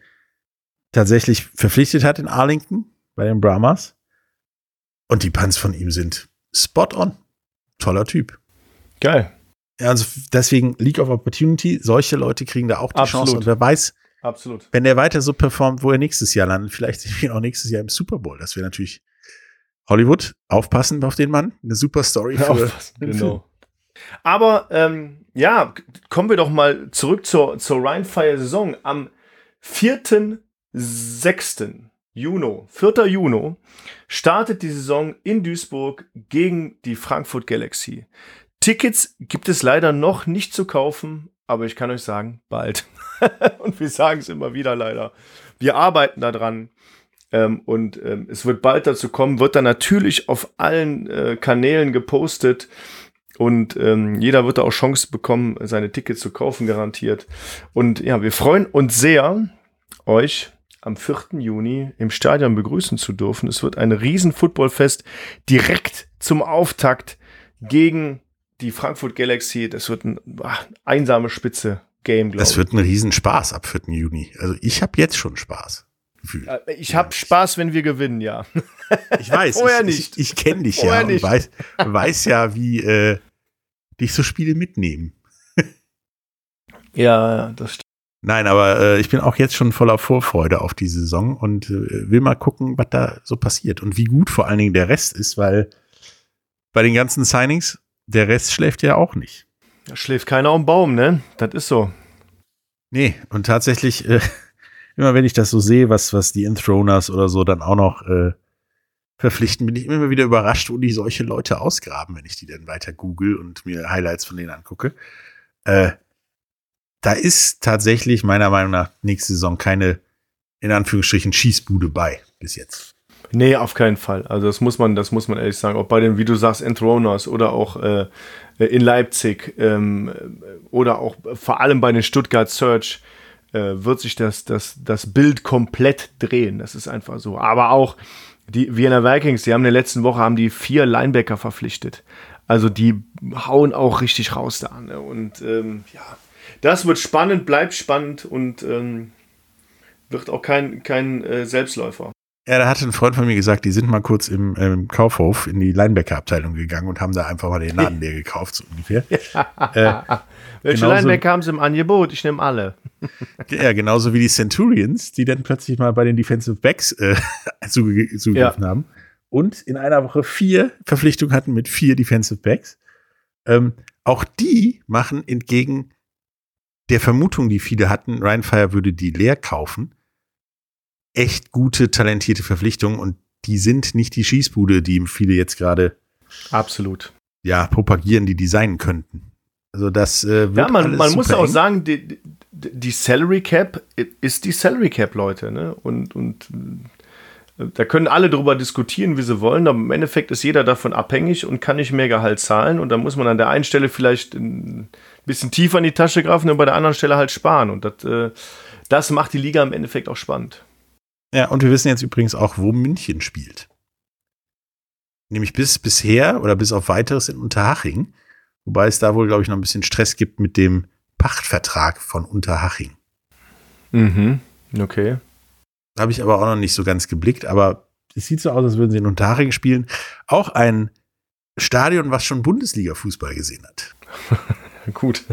tatsächlich verpflichtet hat in Arlington bei den Brahmas. Und die Punts von ihm sind spot on. Toller Typ. Geil. Ja, also deswegen League of Opportunity, solche Leute kriegen da auch die Absolut. Chance und wer weiß, Absolut. Wenn der weiter so performt, wo er nächstes Jahr landet, vielleicht sind wir auch nächstes Jahr im Super Bowl. Das wäre natürlich Hollywood. Aufpassen auf den Mann. Eine super Story für Aufpassen, genau. Aber ähm, ja, kommen wir doch mal zurück zur, zur Rheinfire-Saison. Am 4.6. Juni, 4. Juni, startet die Saison in Duisburg gegen die Frankfurt Galaxy. Tickets gibt es leider noch nicht zu kaufen, aber ich kann euch sagen, bald. und wir sagen es immer wieder leider. Wir arbeiten daran. Ähm, und ähm, es wird bald dazu kommen, wird dann natürlich auf allen äh, Kanälen gepostet. Und ähm, jeder wird da auch Chance bekommen, seine Tickets zu kaufen, garantiert. Und ja, wir freuen uns sehr, euch am 4. Juni im Stadion begrüßen zu dürfen. Es wird ein riesen Footballfest direkt zum Auftakt gegen die Frankfurt Galaxy. Das wird ein ach, einsame Spitze Game, glaube ich. Das wird ein Riesenspaß ab 4. Juni. Also ich habe jetzt schon Spaß. Gefühl. Ich habe Spaß, wenn wir gewinnen, ja. Ich weiß. Vorher ich, nicht. Ich, ich kenne dich Vorher ja und weiß, weiß ja, wie äh, dich so Spiele mitnehmen. ja, das stimmt. Nein, aber äh, ich bin auch jetzt schon voller Vorfreude auf die Saison und äh, will mal gucken, was da so passiert und wie gut vor allen Dingen der Rest ist, weil bei den ganzen Signings, der Rest schläft ja auch nicht. Da schläft keiner am Baum, ne? Das ist so. Nee, und tatsächlich, äh, immer wenn ich das so sehe, was, was die Enthroners oder so dann auch noch äh, verpflichten, bin ich immer wieder überrascht, wo die solche Leute ausgraben, wenn ich die dann weiter google und mir Highlights von denen angucke. Äh, da ist tatsächlich meiner Meinung nach nächste Saison keine, in Anführungsstrichen, Schießbude bei bis jetzt. Nee, auf keinen Fall. Also das muss man, das muss man ehrlich sagen. Ob bei den, wie du sagst, Enthroners oder auch äh, in Leipzig ähm, oder auch vor allem bei den Stuttgart Search äh, wird sich das, das, das Bild komplett drehen. Das ist einfach so. Aber auch die Vienna Vikings, die haben in der letzten Woche haben die vier Linebacker verpflichtet. Also die hauen auch richtig raus da. Ne? Und ähm, ja, das wird spannend, bleibt spannend und ähm, wird auch kein, kein äh, Selbstläufer. Ja, da hatte ein Freund von mir gesagt, die sind mal kurz im, im Kaufhof in die Linebacker-Abteilung gegangen und haben da einfach mal den Laden leer gekauft, so ungefähr. äh, Welche genauso, Linebacker haben sie im Angebot? Ich nehme alle. ja, genauso wie die Centurions, die dann plötzlich mal bei den Defensive Backs äh, zugegriffen ja. haben und in einer Woche vier Verpflichtungen hatten mit vier Defensive Backs. Ähm, auch die machen entgegen der Vermutung, die viele hatten, Ryan Fire würde die leer kaufen, echt gute, talentierte Verpflichtungen und die sind nicht die Schießbude, die viele jetzt gerade absolut ja propagieren, die designen könnten. Also das äh, wird Ja, man, man muss auch sagen, die, die, Salary Cap ist die Salary Cap, Leute, ne? Und, und da können alle darüber diskutieren, wie sie wollen, aber im Endeffekt ist jeder davon abhängig und kann nicht mehr Gehalt zahlen. Und da muss man an der einen Stelle vielleicht ein bisschen tiefer in die Tasche greifen und bei der anderen Stelle halt sparen. Und das, äh, das macht die Liga im Endeffekt auch spannend. Ja, und wir wissen jetzt übrigens auch, wo München spielt. Nämlich bis bisher oder bis auf weiteres in Unterhaching. Wobei es da wohl, glaube ich, noch ein bisschen Stress gibt mit dem Pachtvertrag von Unterhaching. Mhm, okay. Habe ich aber auch noch nicht so ganz geblickt, aber es sieht so aus, als würden sie in Unterhaching spielen. Auch ein Stadion, was schon Bundesliga-Fußball gesehen hat. Gut.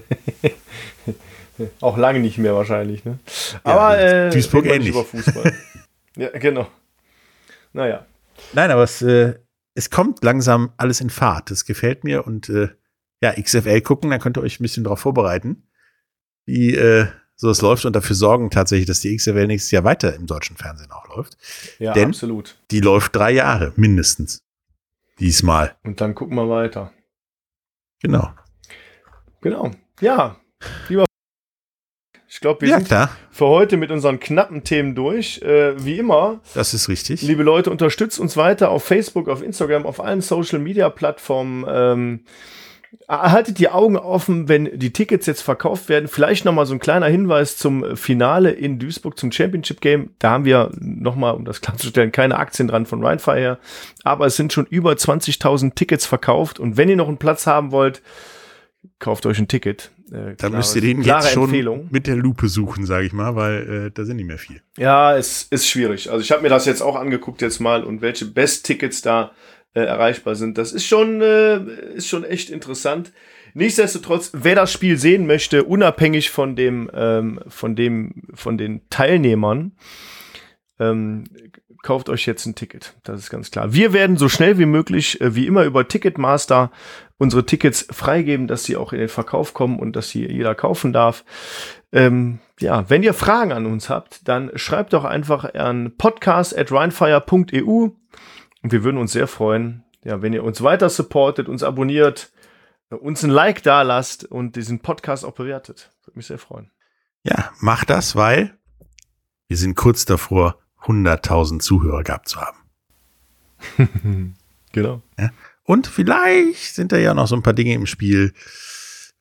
auch lange nicht mehr wahrscheinlich, ne? Aber ja, äh, Duisburg ähnlich. Über Fußball. ja, genau. Naja. Nein, aber es, äh, es kommt langsam alles in Fahrt. Das gefällt mir und äh, ja, XFL gucken, dann könnt ihr euch ein bisschen darauf vorbereiten, wie äh, so es läuft und dafür sorgen tatsächlich, dass die XFL nächstes Jahr weiter im deutschen Fernsehen auch läuft. Ja, Denn absolut. Die läuft drei Jahre mindestens. Diesmal. Und dann gucken wir weiter. Genau. Genau. Ja, lieber. Ich glaube, wir ja, sind klar. für heute mit unseren knappen Themen durch. Äh, wie immer. Das ist richtig. Liebe Leute, unterstützt uns weiter auf Facebook, auf Instagram, auf allen Social Media Plattformen. Ähm, haltet die Augen offen, wenn die Tickets jetzt verkauft werden. Vielleicht nochmal so ein kleiner Hinweis zum Finale in Duisburg, zum Championship Game. Da haben wir nochmal, um das klarzustellen, keine Aktien dran von Rheinfire. Aber es sind schon über 20.000 Tickets verkauft. Und wenn ihr noch einen Platz haben wollt, kauft euch ein Ticket. Äh, da müsst ihr den jetzt schon Empfehlung. mit der Lupe suchen, sage ich mal, weil äh, da sind nicht mehr viel. Ja, es ist schwierig. Also ich habe mir das jetzt auch angeguckt jetzt mal und welche Best-Tickets da äh, erreichbar sind. Das ist schon, äh, ist schon echt interessant. Nichtsdestotrotz, wer das Spiel sehen möchte, unabhängig von dem, ähm, von dem, von den Teilnehmern, ähm, kauft euch jetzt ein Ticket. Das ist ganz klar. Wir werden so schnell wie möglich, äh, wie immer über Ticketmaster, unsere Tickets freigeben, dass sie auch in den Verkauf kommen und dass sie jeder kaufen darf. Ähm, ja, wenn ihr Fragen an uns habt, dann schreibt doch einfach an podcast@rhinefire.eu und wir würden uns sehr freuen, ja, wenn ihr uns weiter supportet, uns abonniert, uns ein Like da lasst und diesen Podcast auch bewertet. Würde mich sehr freuen. Ja, macht das, weil wir sind kurz davor, 100.000 Zuhörer gehabt zu haben. genau. Ja? Und vielleicht sind da ja noch so ein paar Dinge im Spiel,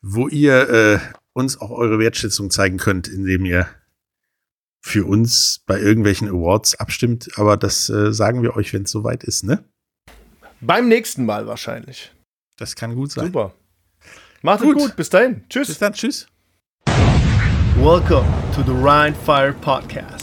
wo ihr äh, uns auch eure Wertschätzung zeigen könnt, indem ihr für uns bei irgendwelchen Awards abstimmt. Aber das äh, sagen wir euch, wenn es soweit ist, ne? Beim nächsten Mal wahrscheinlich. Das kann gut sein. Super. Macht gut. es gut. Bis dahin. Tschüss. Bis dann. Tschüss. Welcome to the Rhine Fire Podcast.